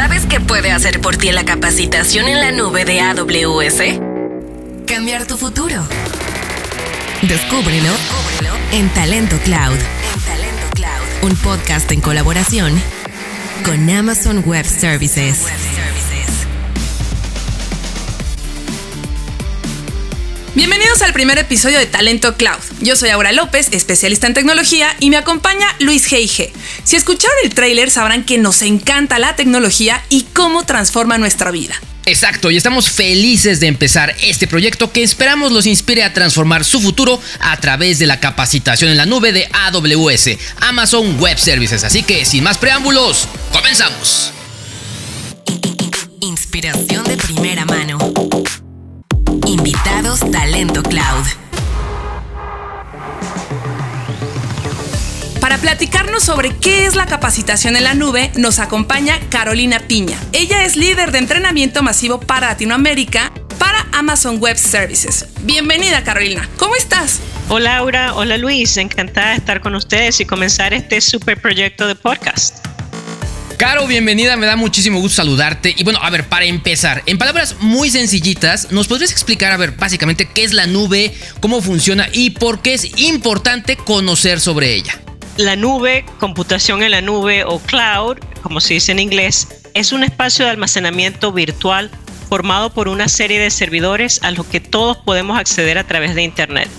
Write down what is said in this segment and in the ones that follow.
¿Sabes qué puede hacer por ti la capacitación en la nube de AWS? Cambiar tu futuro. Descúbrelo en Talento Cloud. En Talento Cloud. Un podcast en colaboración con Amazon Web Services. Bienvenidos al primer episodio de Talento Cloud. Yo soy Aura López, especialista en tecnología, y me acompaña Luis G. Si escucharon el tráiler sabrán que nos encanta la tecnología y cómo transforma nuestra vida. Exacto, y estamos felices de empezar este proyecto que esperamos los inspire a transformar su futuro a través de la capacitación en la nube de AWS, Amazon Web Services. Así que, sin más preámbulos, comenzamos. Inspiración de primera mano. Talento Cloud. Para platicarnos sobre qué es la capacitación en la nube, nos acompaña Carolina Piña. Ella es líder de entrenamiento masivo para Latinoamérica para Amazon Web Services. Bienvenida Carolina, ¿cómo estás? Hola Aura, hola Luis, encantada de estar con ustedes y comenzar este super proyecto de podcast. Caro, bienvenida, me da muchísimo gusto saludarte. Y bueno, a ver, para empezar, en palabras muy sencillitas, ¿nos podrías explicar, a ver, básicamente qué es la nube, cómo funciona y por qué es importante conocer sobre ella? La nube, computación en la nube o cloud, como se dice en inglés, es un espacio de almacenamiento virtual formado por una serie de servidores a los que todos podemos acceder a través de Internet.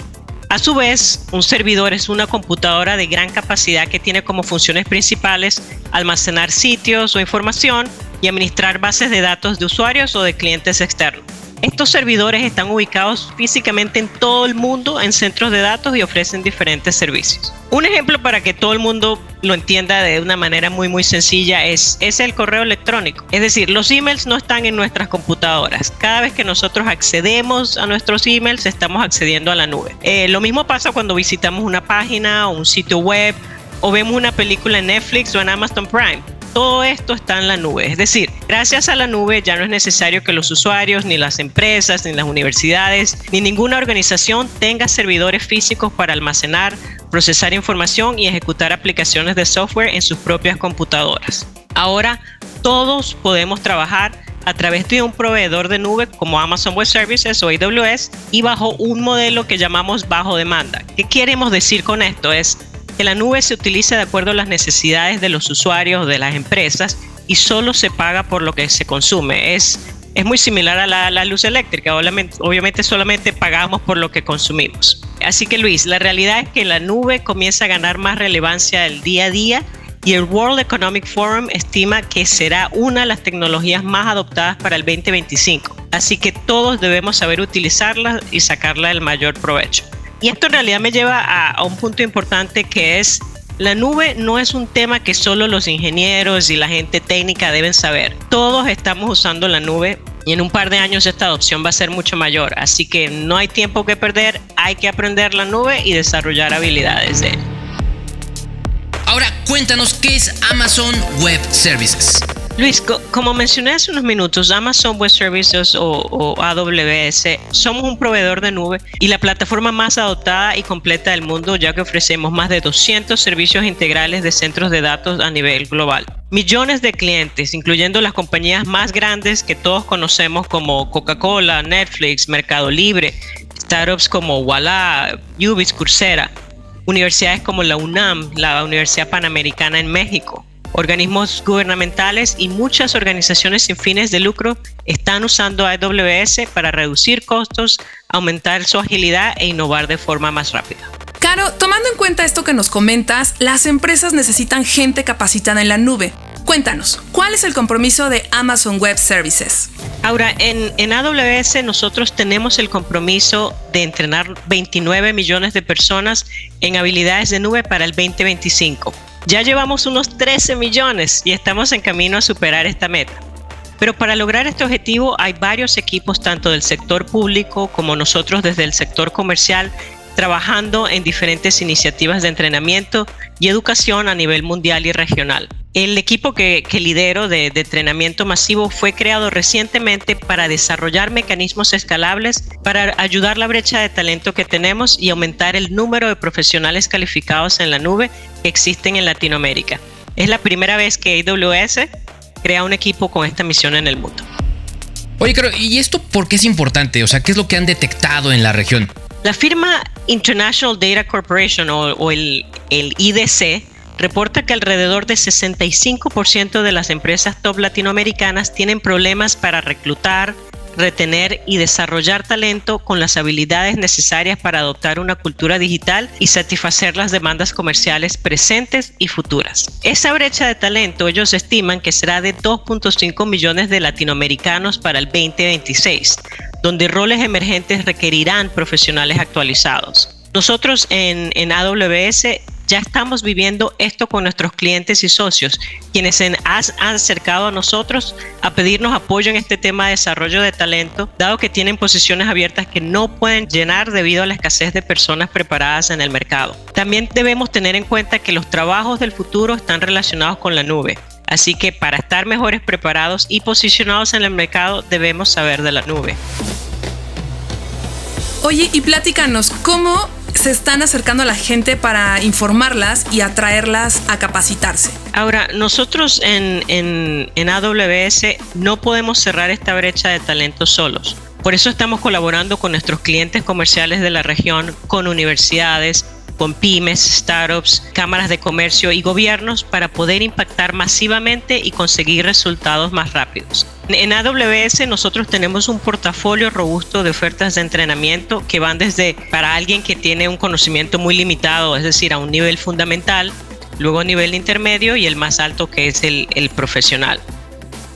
A su vez, un servidor es una computadora de gran capacidad que tiene como funciones principales almacenar sitios o información y administrar bases de datos de usuarios o de clientes externos. Estos servidores están ubicados físicamente en todo el mundo en centros de datos y ofrecen diferentes servicios. Un ejemplo para que todo el mundo lo entienda de una manera muy muy sencilla es, es el correo electrónico. Es decir, los emails no están en nuestras computadoras. Cada vez que nosotros accedemos a nuestros emails estamos accediendo a la nube. Eh, lo mismo pasa cuando visitamos una página o un sitio web o vemos una película en Netflix o en Amazon Prime todo esto está en la nube. Es decir, gracias a la nube ya no es necesario que los usuarios, ni las empresas, ni las universidades, ni ninguna organización tenga servidores físicos para almacenar, procesar información y ejecutar aplicaciones de software en sus propias computadoras. Ahora todos podemos trabajar a través de un proveedor de nube como Amazon Web Services o AWS y bajo un modelo que llamamos bajo demanda. ¿Qué queremos decir con esto? Es que la nube se utiliza de acuerdo a las necesidades de los usuarios, de las empresas, y solo se paga por lo que se consume. Es, es muy similar a la, luz eléctrica, obviamente, obviamente solamente pagamos por lo que consumimos. Así que Luis, la realidad es que la nube comienza a ganar más relevancia el día a día y el World Economic Forum estima que será una de las tecnologías más adoptadas para el 2025. Así que todos debemos saber utilizarla y sacarla el mayor provecho. Y esto en realidad me lleva a, un punto importante que es la nube no es un tema que solo los ingenieros y la gente técnica deben saber. Todos estamos usando la nube y en un par de años esta adopción va a ser mucho mayor. Así que no hay tiempo que perder, hay que aprender la nube y desarrollar habilidades de él. Ahora cuéntanos qué es Amazon Web Services. Luis, como mencioné hace unos minutos, Amazon Web Services o, AWS somos un proveedor de nube y la plataforma más adoptada y completa del mundo, ya que ofrecemos más de 200 servicios integrales de centros de datos a nivel global. Millones de clientes, incluyendo las compañías más grandes que todos conocemos como Coca-Cola, Netflix, Mercado Libre, startups como Walla, Ubis, Coursera, universidades como la UNAM, la Universidad Panamericana en México, organismos gubernamentales y muchas organizaciones sin fines de lucro están usando AWS para reducir costos, aumentar su agilidad e innovar de forma más rápida. Caro, tomando en cuenta esto que nos comentas, las empresas necesitan gente capacitada en la nube. Cuéntanos, ¿cuál es el compromiso de Amazon Web Services? Ahora, en, en, AWS nosotros tenemos el compromiso de entrenar 29 millones de personas en habilidades de nube para el 2025. Ya llevamos unos 13 millones y estamos en camino a superar esta meta. Pero para lograr este objetivo hay varios equipos tanto del sector público como nosotros desde el sector comercial trabajando en diferentes iniciativas de entrenamiento y educación a nivel mundial y regional. El equipo que, lidero de, de, entrenamiento masivo fue creado recientemente para desarrollar mecanismos escalables para ayudar la brecha de talento que tenemos y aumentar el número de profesionales calificados en la nube que existen en Latinoamérica. Es la primera vez que AWS crea un equipo con esta misión en el mundo. Oye, pero ¿y esto por qué es importante? O sea, ¿qué es lo que han detectado en la región? La firma International Data Corporation o, el, el IDC reporta que alrededor de 65% de las empresas top latinoamericanas tienen problemas para reclutar, retener y desarrollar talento con las habilidades necesarias para adoptar una cultura digital y satisfacer las demandas comerciales presentes y futuras. Esa brecha de talento ellos estiman que será de 2.5 millones de latinoamericanos para el 2026, donde roles emergentes requerirán profesionales actualizados. Nosotros en, AWS ya estamos viviendo esto con nuestros clientes y socios, quienes se han acercado a nosotros a pedirnos apoyo en este tema de desarrollo de talento, dado que tienen posiciones abiertas que no pueden llenar debido a la escasez de personas preparadas en el mercado. También debemos tener en cuenta que los trabajos del futuro están relacionados con la nube. Así que para estar mejores preparados y posicionados en el mercado debemos saber de la nube. Oye, y platícanos, ¿cómo se están acercando a la gente para informarlas y atraerlas a capacitarse? Ahora, nosotros en, en, AWS no podemos cerrar esta brecha de talento solos. Por eso estamos colaborando con nuestros clientes comerciales de la región, con universidades, con pymes, startups, cámaras de comercio y gobiernos para poder impactar masivamente y conseguir resultados más rápidos. En AWS nosotros tenemos un portafolio robusto de ofertas de entrenamiento que van desde para alguien que tiene un conocimiento muy limitado, es decir, a un nivel fundamental, luego nivel intermedio y el más alto que es el, el profesional.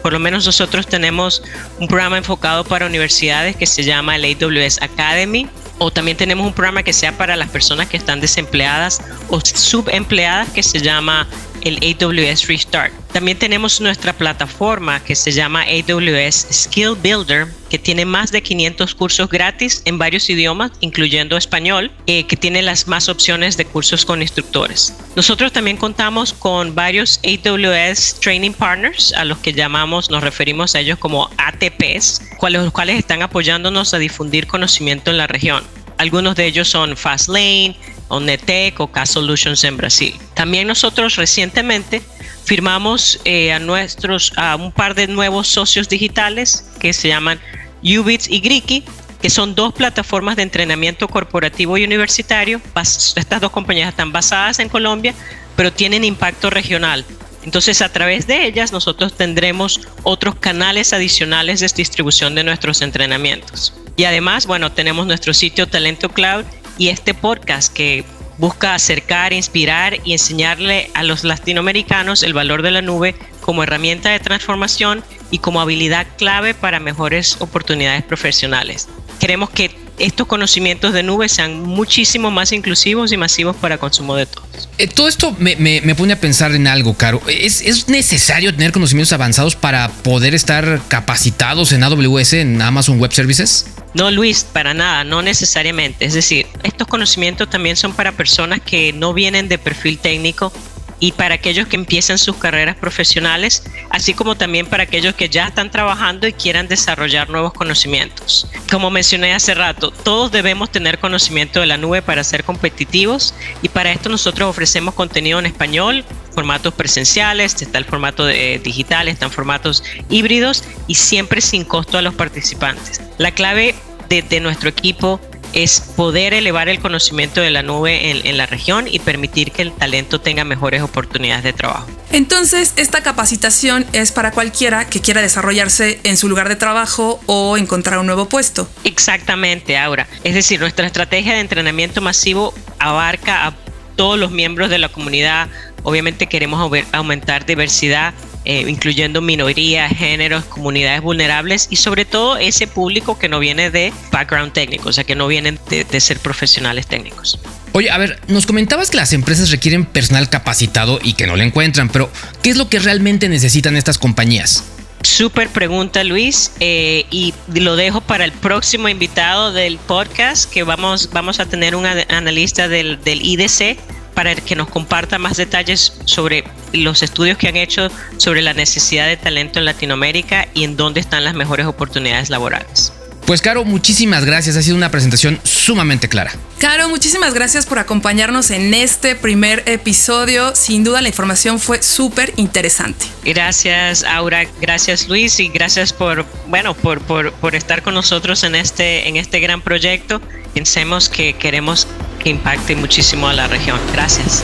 Por lo menos nosotros tenemos un programa enfocado para universidades que se llama el AWS Academy, o también tenemos un programa que sea para las personas que están desempleadas o subempleadas que se llama el AWS Restart. También tenemos nuestra plataforma que se llama AWS Skill Builder, que tiene más de 500 cursos gratis en varios idiomas, incluyendo español, eh, que tiene las más opciones de cursos con instructores. Nosotros también contamos con varios AWS Training Partners, a los que llamamos, nos referimos a ellos como ATPs, los cuales están apoyándonos a difundir conocimiento en la región. Algunos de ellos son Fastlane, Onetec o K-Solutions en Brasil. También nosotros recientemente firmamos eh, a nuestros a un par de nuevos socios digitales que se llaman Ubits y Griki, que son dos plataformas de entrenamiento corporativo y universitario. Estas dos compañías están basadas en Colombia, pero tienen impacto regional. Entonces, a través de ellas nosotros tendremos otros canales adicionales de distribución de nuestros entrenamientos. Y además, bueno, tenemos nuestro sitio Talento Cloud y este podcast que busca acercar, inspirar y enseñarle a los latinoamericanos el valor de la nube como herramienta de transformación y como habilidad clave para mejores oportunidades profesionales. Queremos que estos conocimientos de nube sean muchísimo más inclusivos y masivos para consumo de todos. Eh, todo esto me, pone a pensar en algo, Caro. ¿Es, ¿Es, necesario tener conocimientos avanzados para poder estar capacitados en AWS, en Amazon Web Services? No, Luis, para nada, no necesariamente. Es decir, estos conocimientos también son para personas que no vienen de perfil técnico y para aquellos que empiezan sus carreras profesionales, así como también para aquellos que ya están trabajando y quieran desarrollar nuevos conocimientos. Como mencioné hace rato, todos debemos tener conocimiento de la nube para ser competitivos y para esto nosotros ofrecemos contenido en español, formatos presenciales, está el formato de, digital, están formatos híbridos y siempre sin costo a los participantes. La clave de, nuestro equipo es poder elevar el conocimiento de la nube en, la región y permitir que el talento tenga mejores oportunidades de trabajo. Entonces, esta capacitación es para cualquiera que quiera desarrollarse en su lugar de trabajo o encontrar un nuevo puesto. Exactamente, Aura. Es decir, nuestra estrategia de entrenamiento masivo abarca a todos los miembros de la comunidad. Obviamente queremos aumentar diversidad eh, incluyendo minorías, géneros, comunidades vulnerables y sobre todo ese público que no viene de background técnico, o sea, que no vienen de, ser profesionales técnicos. Oye, a ver, nos comentabas que las empresas requieren personal capacitado y que no lo encuentran, pero ¿qué es lo que realmente necesitan estas compañías? Súper pregunta Luis eh, y lo dejo para el próximo invitado del podcast que vamos, vamos a tener un analista del, del IDC para que nos comparta más detalles sobre los estudios que han hecho sobre la necesidad de talento en Latinoamérica y en dónde están las mejores oportunidades laborales. Pues Caro, muchísimas gracias. Ha sido una presentación sumamente clara. Caro, muchísimas gracias por acompañarnos en este primer episodio. Sin duda la información fue súper interesante. Gracias Aura, gracias Luis y gracias por, bueno, por, por, por estar con nosotros en este, en este gran proyecto. Pensemos que queremos que impacte muchísimo a la región. Gracias.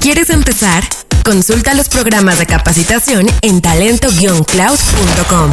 ¿Quieres empezar? Consulta los programas de capacitación en talento-cloud.com.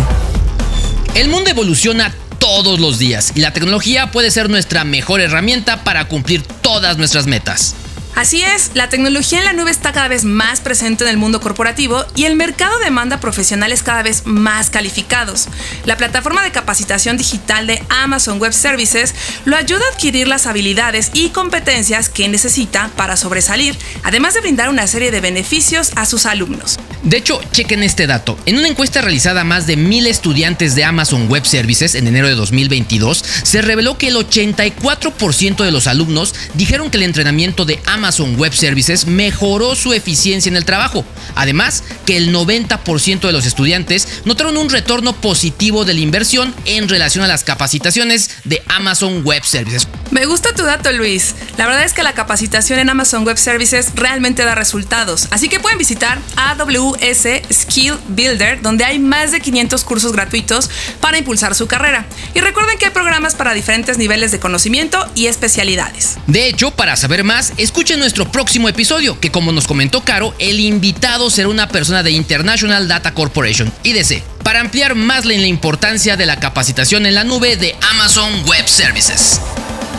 El mundo evoluciona todos los días y la tecnología puede ser nuestra mejor herramienta para cumplir todas nuestras metas. Así es, la tecnología en la nube está cada vez más presente en el mundo corporativo y el mercado demanda profesionales cada vez más calificados. La plataforma de capacitación digital de Amazon Web Services lo ayuda a adquirir las habilidades y competencias que necesita para sobresalir, además de brindar una serie de beneficios a sus alumnos. De hecho, chequen este dato. En una encuesta realizada a más de mil estudiantes de Amazon Web Services en enero de 2022, se reveló que el 84% de los alumnos dijeron que el entrenamiento de Amazon Amazon Web Services mejoró su eficiencia en el trabajo. Además, que el 90% de los estudiantes notaron un retorno positivo de la inversión en relación a las capacitaciones de Amazon Web Services. Me gusta tu dato, Luis. La verdad es que la capacitación en Amazon Web Services realmente da resultados. Así que pueden visitar AWS Skill Builder, donde hay más de 500 cursos gratuitos para impulsar su carrera. Y recuerden que hay programas para diferentes niveles de conocimiento y especialidades. De hecho, para saber más, escuchen nuestro próximo episodio, que como nos comentó Caro, el invitado será una persona de International Data Corporation, IDC, para ampliar más la importancia de la capacitación en la nube de Amazon Web Services.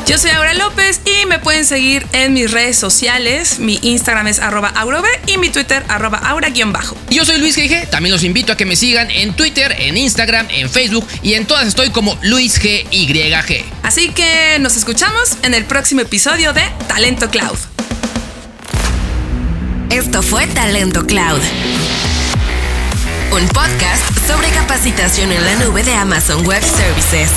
Yo soy Aura López y me pueden seguir en mis redes sociales. Mi Instagram es arroba y mi Twitter arroba aura-bajo. Yo soy Luis GG, también los invito a que me sigan en Twitter, en Instagram, en Facebook y en todas estoy como Luis GYG. Así que nos escuchamos en el próximo episodio de Talento Cloud. Esto fue Talento Cloud. Un podcast sobre capacitación en la nube de Amazon Web Services.